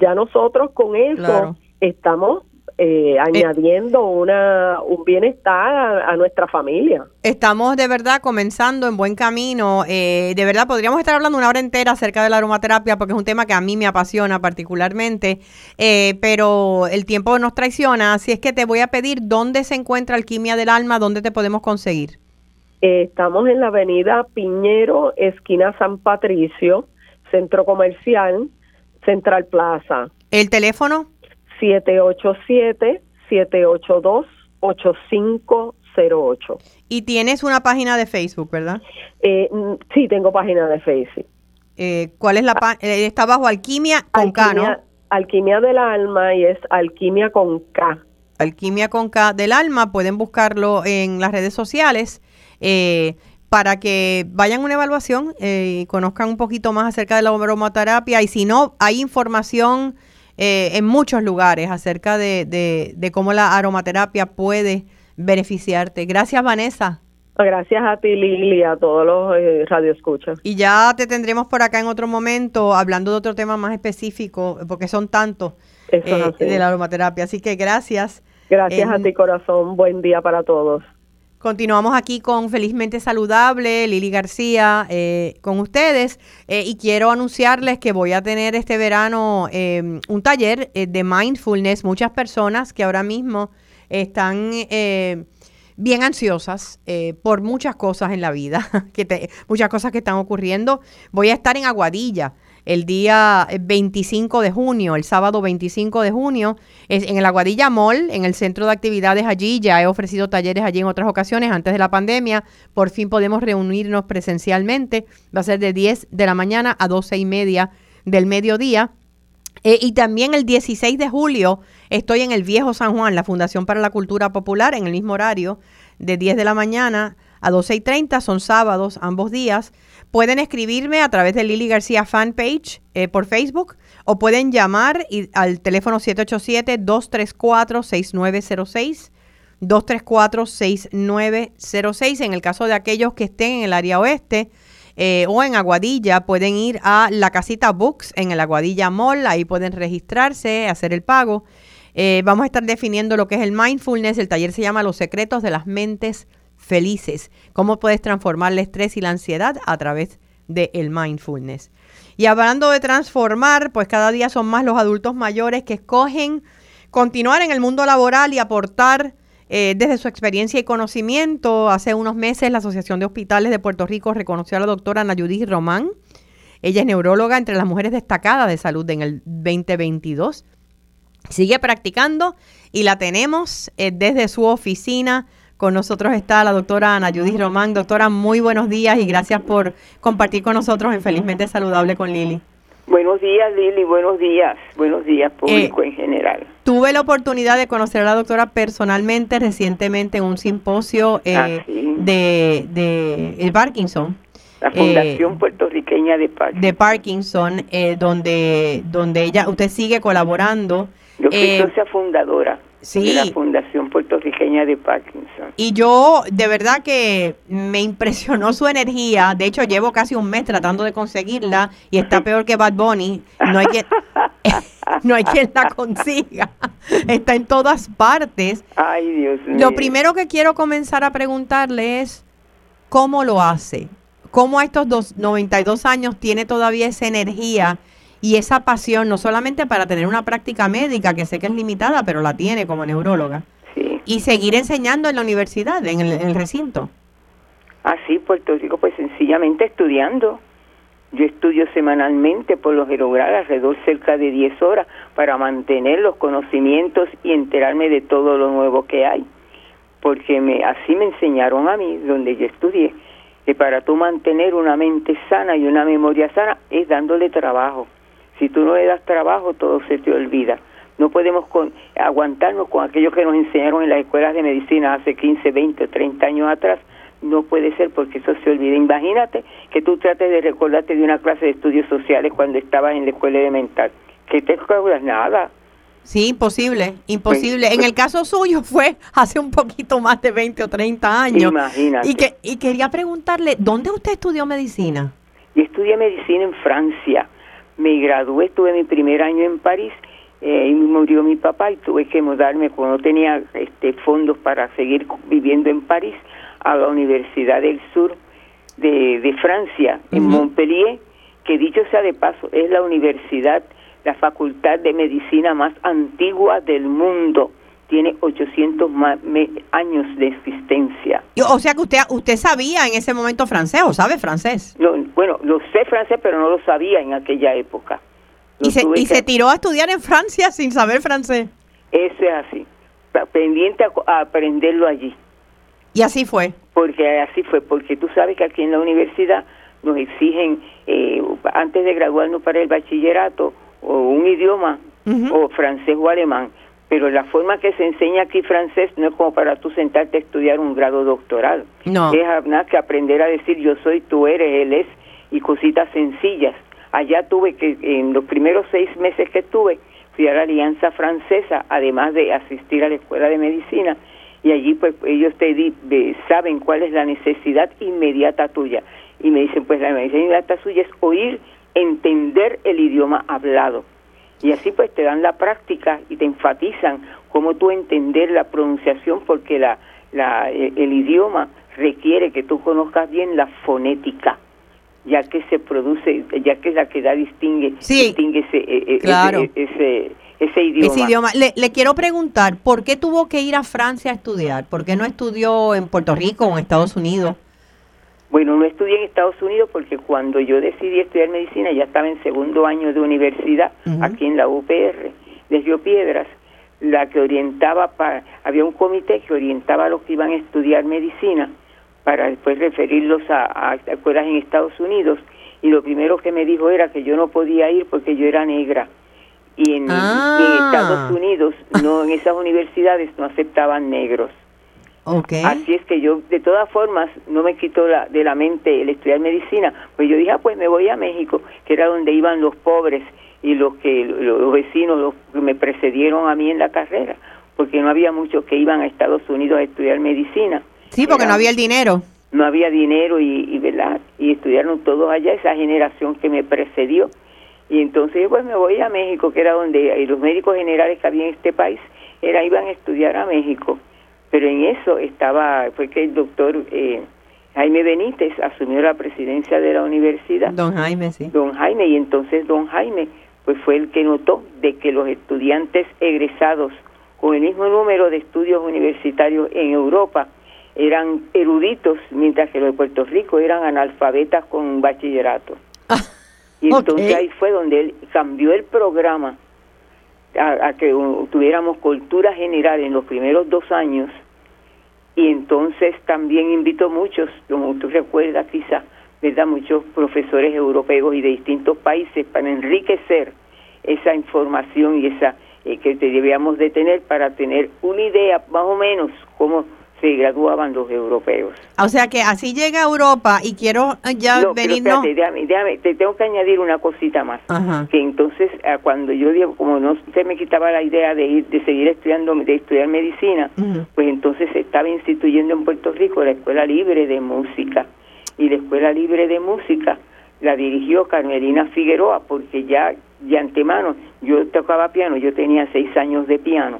ya nosotros con eso Claro. estamos eh, añadiendo una un bienestar a, a nuestra familia. Estamos de verdad comenzando en buen camino. Eh, de verdad podríamos estar hablando una hora entera acerca de la aromaterapia porque es un tema que a mí me apasiona particularmente, Eh, pero el tiempo nos traiciona, así es que te voy a pedir dónde se encuentra Alquimia del Alma, dónde te podemos conseguir. Eh, estamos en la avenida Piñero, esquina San Patricio, centro comercial, Central Plaza. El teléfono, 787-782-8508. y tienes una página de Facebook, ¿verdad? Eh, mm, sí, tengo página de Facebook. Eh, ¿Cuál es la página? está bajo Alquimia con K, ¿no? Alquimia, Alquimia del Alma y es Alquimia con K. Alquimia con K del Alma. Pueden buscarlo en las redes sociales eh, para que vayan a una evaluación eh, y conozcan un poquito más acerca de la aromaterapia. Y si no, hay información eh, en muchos lugares acerca de, de- de cómo la aromaterapia puede beneficiarte. Gracias, Vanessa. Gracias a ti, Lili, y a todos los eh, radioescuchas. Y ya te tendremos por acá en otro momento hablando de otro tema más específico, porque son tantos eh, de la aromaterapia. Así que gracias. Gracias a En- ti, corazón. Buen día para todos. Continuamos aquí con Felizmente Saludable, Lili García, eh, con ustedes. eh, y quiero anunciarles que voy a tener este verano eh, un taller eh, de mindfulness. Muchas personas que ahora mismo están bien ansiosas por muchas cosas en la vida, [LAUGHS] que te- muchas cosas que están ocurriendo. Voy a estar en Aguadilla. El día 25 de junio, el sábado 25 de junio, es en el Aguadilla Mall, en el centro de actividades allí. Ya he ofrecido talleres allí en otras ocasiones antes de la pandemia. Por fin podemos reunirnos presencialmente. Va a ser de 10 de la mañana a 12 y media del mediodía. Eh, y también el 16 de julio estoy en el Viejo San Juan, la Fundación para la Cultura Popular, en el mismo horario, de 10 de la mañana a 12 y 30, son sábados ambos días. Pueden escribirme a través de Lili García fanpage eh, por Facebook o pueden llamar al teléfono 787-234-6906. 234-6906. En el caso de aquellos que estén en el área oeste eh, o en Aguadilla, pueden ir a la casita Books en el Aguadilla Mall. Ahí pueden registrarse, hacer el pago. Eh, vamos a estar definiendo lo que es el mindfulness. El taller se llama Los secretos de las mentes felices. Cómo puedes transformar el estrés y la ansiedad a través del mindfulness. Y hablando de transformar, pues cada día son más los adultos mayores que escogen continuar en el mundo laboral y aportar eh, desde su experiencia y conocimiento. Hace unos meses la Asociación de Hospitales de Puerto Rico reconoció a la doctora Nayudí Román. Ella es neuróloga entre las mujeres destacadas de salud en el 2022. Sigue practicando y la tenemos eh, desde su oficina con nosotros está la doctora Ana Judith Román. Doctora, muy buenos días y gracias por compartir con nosotros en Felizmente Saludable con Lili. Buenos días, Lili. Buenos días. Buenos días, público eh, en general. Tuve la oportunidad de conocer a la doctora personalmente recientemente en un simposio eh, ah, de, de Parkinson. La Fundación eh, Puertorriqueña de Parkinson. De Parkinson, donde, donde ella, usted sigue colaborando. Yo soy socia fundadora de la Fundación Puertorriqueña de Parkinson. Y yo de verdad que me impresionó su energía. De hecho, llevo casi un mes tratando de conseguirla y está [LAUGHS] peor que Bad Bunny. No hay quien, [LAUGHS] no hay quien la consiga. Está en todas partes. Ay, Dios mío. Lo primero que quiero comenzar a preguntarle es cómo lo hace. ¿Cómo a estos dos, 92 años tiene todavía esa energía y esa pasión, no solamente para tener una práctica médica, que sé que es limitada, pero la tiene como neuróloga, y seguir enseñando en la universidad, en el, recinto. Así, Puerto Rico, pues sencillamente estudiando. Yo estudio semanalmente por los grados, alrededor cerca de 10 horas, para mantener los conocimientos y enterarme de todo lo nuevo que hay. Porque me, así me enseñaron a mí, donde yo estudié, que para tú mantener una mente sana y una memoria sana es dándole trabajo si tú no le das trabajo, todo se te olvida. No podemos con, aguantarnos con aquello que nos enseñaron en las escuelas de medicina hace 15, 20, 30 años atrás. No puede ser porque eso se olvida. Imagínate que tú trates de recordarte de una clase de estudios sociales cuando estabas en la escuela elemental. ¿Qué te acuerdas? Nada. Sí, imposible, imposible. Pues, en el caso suyo fue hace un poquito más de 20 o 30 años. Imagínate. Y, que, y quería preguntarle, ¿dónde usted estudió medicina? Yo estudié medicina en Francia me gradué, estuve mi primer año en París eh, y murió mi papá y tuve que mudarme cuando tenía este, fondos para seguir viviendo en París a la Universidad del Sur de, de Francia, en Montpellier, que dicho sea de paso, es la universidad, la facultad de medicina más antigua del mundo tiene 800 años de existencia. O sea que usted usted sabía en ese momento francés o sabe francés. bueno, lo sé francés, pero no lo sabía en aquella época. ¿Y, se, y se tiró a estudiar en Francia sin saber francés? Eso es así, pendiente a, aprenderlo allí. ¿Y así fue? Porque así fue, porque tú sabes que aquí en la universidad nos exigen, eh, antes de graduarnos para el bachillerato, o un idioma, o francés o alemán pero la forma que se enseña aquí francés no es como para tú sentarte a estudiar un grado doctoral. No. Es nada que aprender a decir yo soy, tú eres, él es, y cositas sencillas. Allá tuve que, en los primeros seis meses que tuve, fui a la Alianza Francesa, además de asistir a la Escuela de Medicina, y allí pues ellos te di, saben cuál es la necesidad inmediata tuya. Y me dicen, pues la necesidad inmediata suya es oír, entender el idioma hablado y así pues te dan la práctica y te enfatizan cómo tú entender la pronunciación porque la, la, el idioma requiere que tú conozcas bien la fonética ya que se produce ya que es la que da distingue distingue ese, eh, eh, ese, ese, idioma. Le, le, quiero preguntar, ¿por qué tuvo que ir a Francia a estudiar? ¿Por qué no estudió en Puerto Rico o en Estados Unidos? Bueno, no estudié en Estados Unidos porque cuando yo decidí estudiar medicina ya estaba en segundo año de universidad aquí en la UPR de Río Piedras, la que orientaba para, había un comité que orientaba a los que iban a estudiar medicina para después referirlos a, escuelas en Estados Unidos. Y lo primero que me dijo era que yo no podía ir porque yo era negra. Y en, Ah. Estados Unidos no en esas universidades no aceptaban negros Así es que yo, de todas formas, no me quitó la, de la mente el estudiar medicina. Pues yo dije, ah, pues me voy a México, que era donde iban los pobres y los que los vecinos, los que me precedieron a mí en la carrera, porque no había muchos que iban a Estados Unidos a estudiar medicina. Sí, porque no había el dinero. no había dinero y, y verdad y estudiaron todos allá esa generación que me precedió y entonces pues me voy a México que era donde y los médicos generales que había en este país era iban a estudiar a México pero en eso estaba fue que el doctor eh, Jaime Benítez asumió la presidencia de la universidad Don Jaime, sí. don Jaime y entonces don Jaime pues fue el que notó de que los estudiantes egresados con el mismo número de estudios universitarios en Europa eran eruditos mientras que los de Puerto Rico eran analfabetas con bachillerato y ok. entonces ahí fue donde él cambió el programa a, a que tuviéramos cultura general en los primeros dos años y entonces también invitó muchos, como tú recuerdas quizá, ¿verdad? Muchos profesores europeos y de distintos países para enriquecer esa información y esa eh, que debíamos de tener para tener una idea más o menos cómo se graduaban los europeos. O sea que así llega a Europa y quiero eh, ya No, pero espérate, déjame, déjame, te tengo que añadir una cosita más. Ajá. Que entonces, ah, cuando yo, digo, como no se me quitaba la idea de ir, de seguir estudiando, de estudiar medicina, pues entonces se estaba instituyendo en Puerto Rico la Escuela Libre de Música. Y la Escuela Libre de Música la dirigió Carmelina Figueroa, porque ya de antemano yo tocaba piano, yo tenía seis años de piano.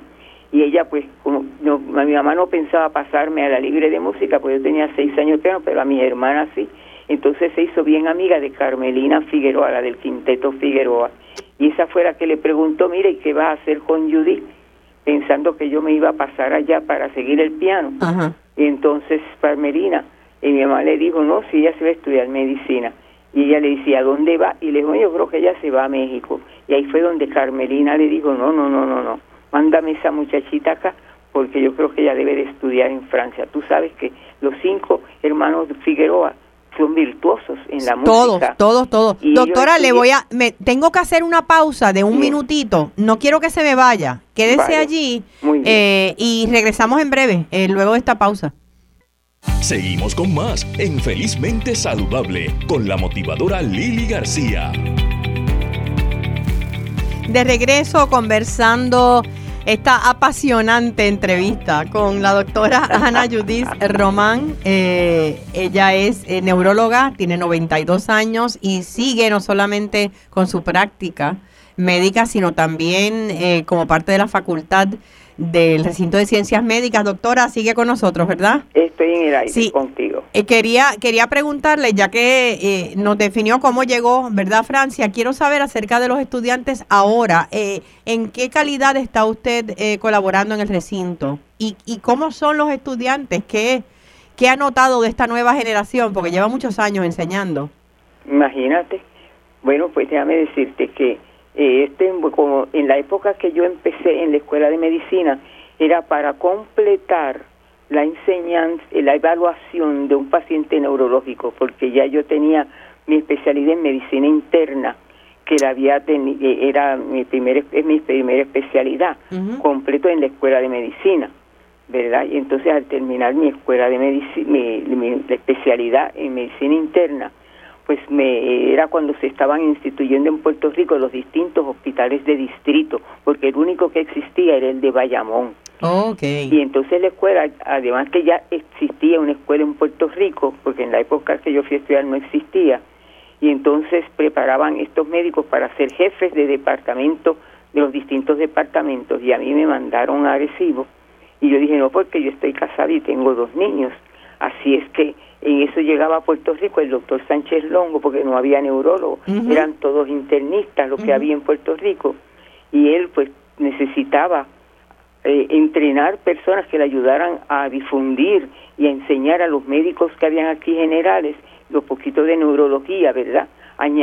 Y ella, pues, como no, mi mamá no pensaba pasarme a la Libre de Música, pues yo tenía seis años de piano, pero a mis hermanas sí. Entonces se hizo bien amiga de Carmelina Figueroa, la del Quinteto Figueroa. Y esa fue la que le preguntó, mire, ¿y qué vas a hacer con Judith? Pensando que yo me iba a pasar allá para seguir el piano. Ajá. Y entonces Parmelina, y mi mamá le dijo, no, si ella se va a estudiar medicina. Y ella le decía, ¿a dónde va? Y le dijo, yo creo que ella se va a México. Y ahí fue donde Carmelina le dijo, no, no, no, no, no, mándame esa muchachita acá, porque yo creo que ella debe de estudiar en Francia. Tú sabes que los cinco hermanos Figueroa son virtuosos en la Todos, música. todos, todos. Yo Doctora, le voy a, me, tengo que hacer una pausa de un Sí. minutito. No quiero que se me vaya. Quédese Vale. allí Muy bien. eh, y regresamos en breve, eh, luego de esta pausa. Seguimos con más en Felizmente Saludable con la motivadora Lili García. De regreso conversando esta apasionante entrevista con la doctora [LAUGHS] Ana Judith Román. Eh, ella es eh, neuróloga, tiene 92 años y sigue no solamente con su práctica médica, sino también eh, como parte de la facultad del recinto de ciencias médicas. Doctora, sigue con nosotros, ¿verdad? Estoy en el aire Sí. contigo. Eh, quería, quería preguntarle, ya que eh, nos definió cómo llegó, ¿verdad, Francia? Quiero saber acerca de los estudiantes ahora. Eh, ¿En qué calidad está usted eh, colaborando en el recinto? ¿Y, ¿Y cómo son los estudiantes? ¿Qué, ¿Qué ha notado de esta nueva generación? Porque lleva muchos años enseñando. Imagínate. Bueno, pues déjame decirte que este, como en la época que yo empecé en la escuela de medicina, era para completar la enseñanza, la evaluación de un paciente neurológico, porque ya yo tenía mi especialidad en medicina interna, que la había teni- eh, era mi primer, es mi primera especialidad, Ujú. completo en la escuela de medicina. ¿verdad? Y entonces al terminar mi escuela de medicina, mi, mi- la especialidad en medicina interna, pues me era cuando se estaban instituyendo en Puerto Rico los distintos hospitales de distrito, porque el único que existía era el de Bayamón. Ok. Y entonces la escuela, además que ya existía una escuela en Puerto Rico, porque en la época que yo fui a estudiar no existía, y entonces preparaban estos médicos para ser jefes de departamento de los distintos departamentos, y a mí me mandaron a Arecibo, y yo dije, no, porque yo estoy casada y tengo dos niños. Así es que en eso llegaba a Puerto Rico el doctor Sánchez Longo, porque no había neurólogo, eran todos internistas lo que había en Puerto Rico, y él pues necesitaba eh, entrenar personas que le ayudaran a difundir y a enseñar a los médicos que habían aquí generales los poquitos de neurología, ¿verdad?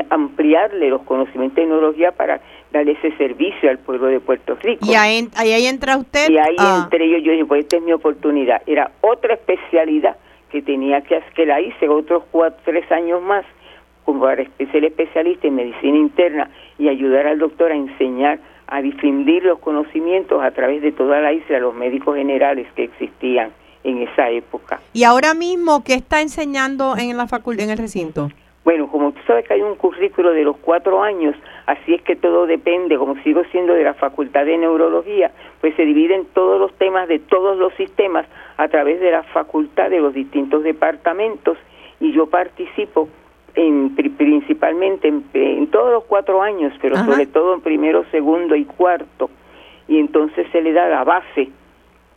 ampliarle los conocimientos de neurología para darle ese servicio al pueblo de Puerto Rico. Y ahí, ahí entra usted. Y ahí ah. entre ellos yo dije, pues esta es mi oportunidad. Era otra especialidad que tenía que hacer, que la hice otros cuatro, tres años más, como para ser especialista en medicina interna y ayudar al doctor a enseñar, a difundir los conocimientos a través de toda la isla, los médicos generales que existían en esa época. ¿Y ahora mismo qué está enseñando en la facultad, en el recinto? Bueno, como tú sabes que hay un currículo de los cuatro años, así es que todo depende, como sigo siendo de la Facultad de Neurología, pues se dividen todos los temas de todos los sistemas a través de la facultad de los distintos departamentos. Y yo participo en, principalmente en, todos los cuatro años, pero sobre todo en primero, segundo y cuarto, y entonces se le da la base,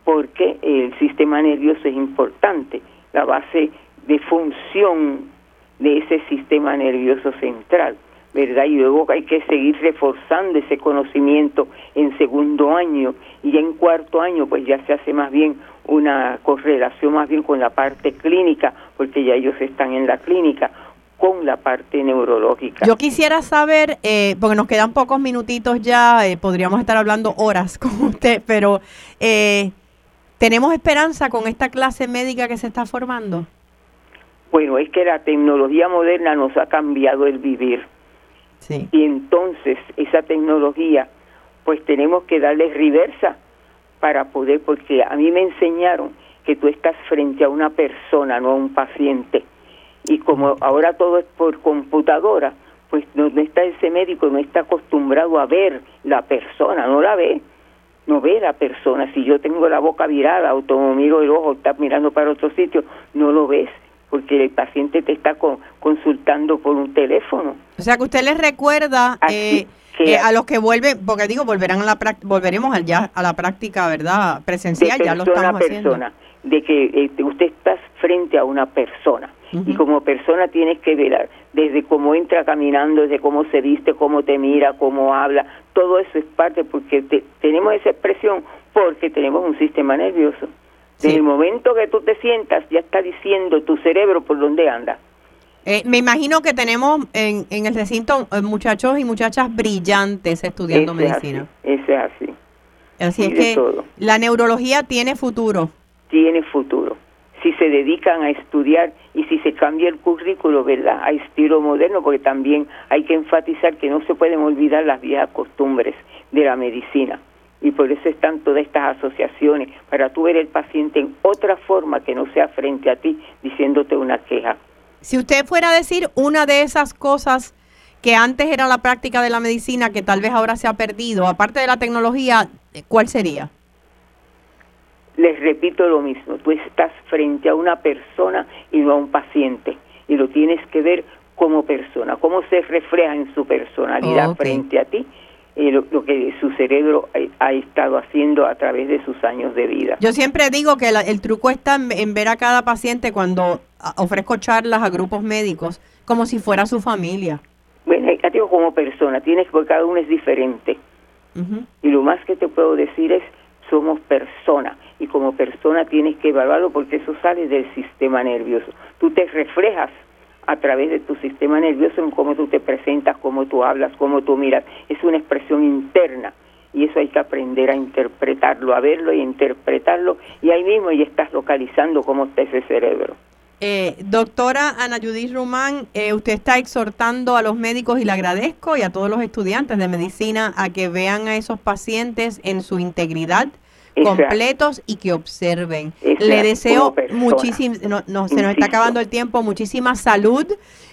porque el sistema nervioso es importante, la base de función de ese sistema nervioso central, ¿verdad? Y luego hay que seguir reforzando ese conocimiento en segundo año y en cuarto año pues ya se hace más bien una correlación más bien con la parte clínica, porque ya ellos están en la clínica, con la parte neurológica. Yo quisiera saber, eh, porque nos quedan pocos minutitos ya, eh, podríamos estar hablando horas [LAUGHS] con usted, pero eh, ¿tenemos esperanza con esta clase médica que se está formando? Bueno, es que la tecnología moderna nos ha cambiado el vivir. Sí. Y entonces esa tecnología, pues tenemos que darle reversa para poder, porque a mí me enseñaron que tú estás frente a una persona, no a un paciente. Y como ahora todo es por computadora, pues no, está ese médico, no está acostumbrado a ver la persona, no la ve, no ve la persona. Si yo tengo la boca virada o miro el ojo, está mirando para otro sitio, no lo ves porque el paciente te está consultando por un teléfono. O sea que usted les recuerda eh, a los que vuelven, porque digo, volverán a la volveremos al ya a la práctica, ¿verdad? Presencial, ya lo estamos persona, De que este, usted está frente a una persona. Y como persona tienes que ver desde cómo entra caminando, desde cómo se viste, cómo te mira, cómo habla, todo eso es parte porque tenemos esa expresión porque tenemos un sistema nervioso en el momento que tú te sientas, ya está diciendo tu cerebro por dónde anda. Eh, me imagino que tenemos en, en el recinto eh, muchachos y muchachas brillantes estudiando medicina. Ese es así. Así es que la neurología tiene futuro. Tiene futuro. Si se dedican a estudiar y si se cambia el currículo, ¿verdad? A estilo moderno, porque también hay que enfatizar que no se pueden olvidar las viejas costumbres de la medicina y por eso están todas estas asociaciones, para tú ver el paciente en otra forma que no sea frente a ti diciéndote una queja. Si usted fuera a decir una de esas cosas que antes era la práctica de la medicina, que tal vez ahora se ha perdido, aparte de la tecnología, ¿cuál sería? Les repito lo mismo, tú estás frente a una persona y no a un paciente, y lo tienes que ver como persona, cómo se refleja en su personalidad frente a ti lo, que su cerebro ha, estado haciendo a través de sus años de vida. Yo siempre digo que el truco está en, ver a cada paciente cuando ofrezco charlas a grupos médicos como si fuera su familia. Bueno, digo como persona, tienes porque cada uno es diferente. Y lo más que te puedo decir es, somos personas y como persona tienes que evaluarlo porque eso sale del sistema nervioso. Tú te reflejas a través de tu sistema nervioso en cómo tú te presentas, cómo tú hablas, cómo tú miras. Es una expresión interna y eso hay que aprender a interpretarlo, a verlo y interpretarlo y ahí mismo ya estás localizando cómo está ese cerebro. Eh, doctora Ana Judith Román, eh, usted está exhortando a los médicos y le agradezco y a todos los estudiantes de medicina a que vean a esos pacientes en su integridad, completos y que observen. Le deseo muchísimo, no, se nos está acabando el tiempo, muchísima salud.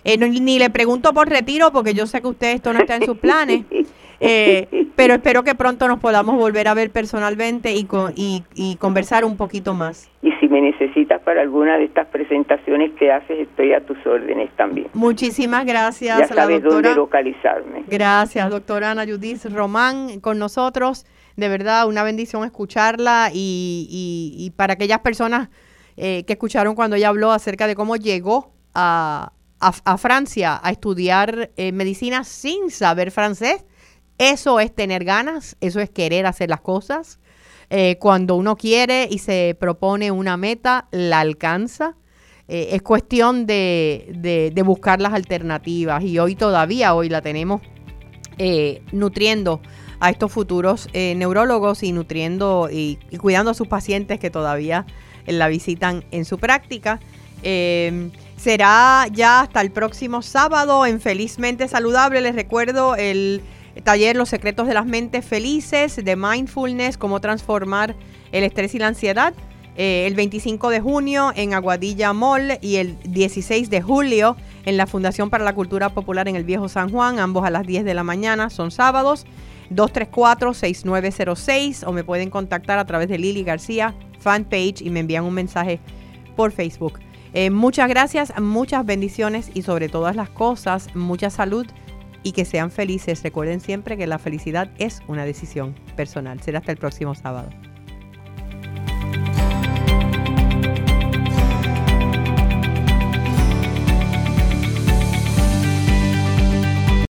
Eh, ni le pregunto por retiro porque yo sé que usted esto no está en sus planes. [LAUGHS] Eh, pero espero que pronto nos podamos volver a ver personalmente y, y, conversar un poquito más. Y si me necesitas para alguna de estas presentaciones que haces, estoy a tus órdenes también. Muchísimas gracias. Ya sabes dónde localizarme. Gracias, doctora Ana Judith Román, con nosotros de verdad una bendición escucharla y, para aquellas personas eh, que escucharon cuando ella habló acerca de cómo llegó a, Francia a estudiar eh, medicina sin saber francés. Eso es tener ganas, eso es querer hacer las cosas. Eh, cuando uno quiere y se propone una meta, la alcanza. Es cuestión de, de, buscar las alternativas y hoy todavía, hoy la tenemos nutriendo a estos futuros neurólogos y nutriendo y, cuidando a sus pacientes que todavía la visitan en su práctica. será ya hasta el próximo sábado en Felizmente Saludable. Les recuerdo el taller Los secretos de las mentes felices, de mindfulness, cómo transformar el estrés y la ansiedad. Eh, el 25 de junio en Aguadilla Mall y el 16 de julio en la Fundación para la Cultura Popular en el Viejo San Juan, ambos a las 10 de la mañana, son sábados. 234-6906 o me pueden contactar a través de Lili García fanpage y me envían un mensaje por Facebook. Eh, muchas gracias, muchas bendiciones y sobre todas las cosas, mucha salud y que sean felices. Recuerden siempre que la felicidad es una decisión personal. Será hasta el próximo sábado.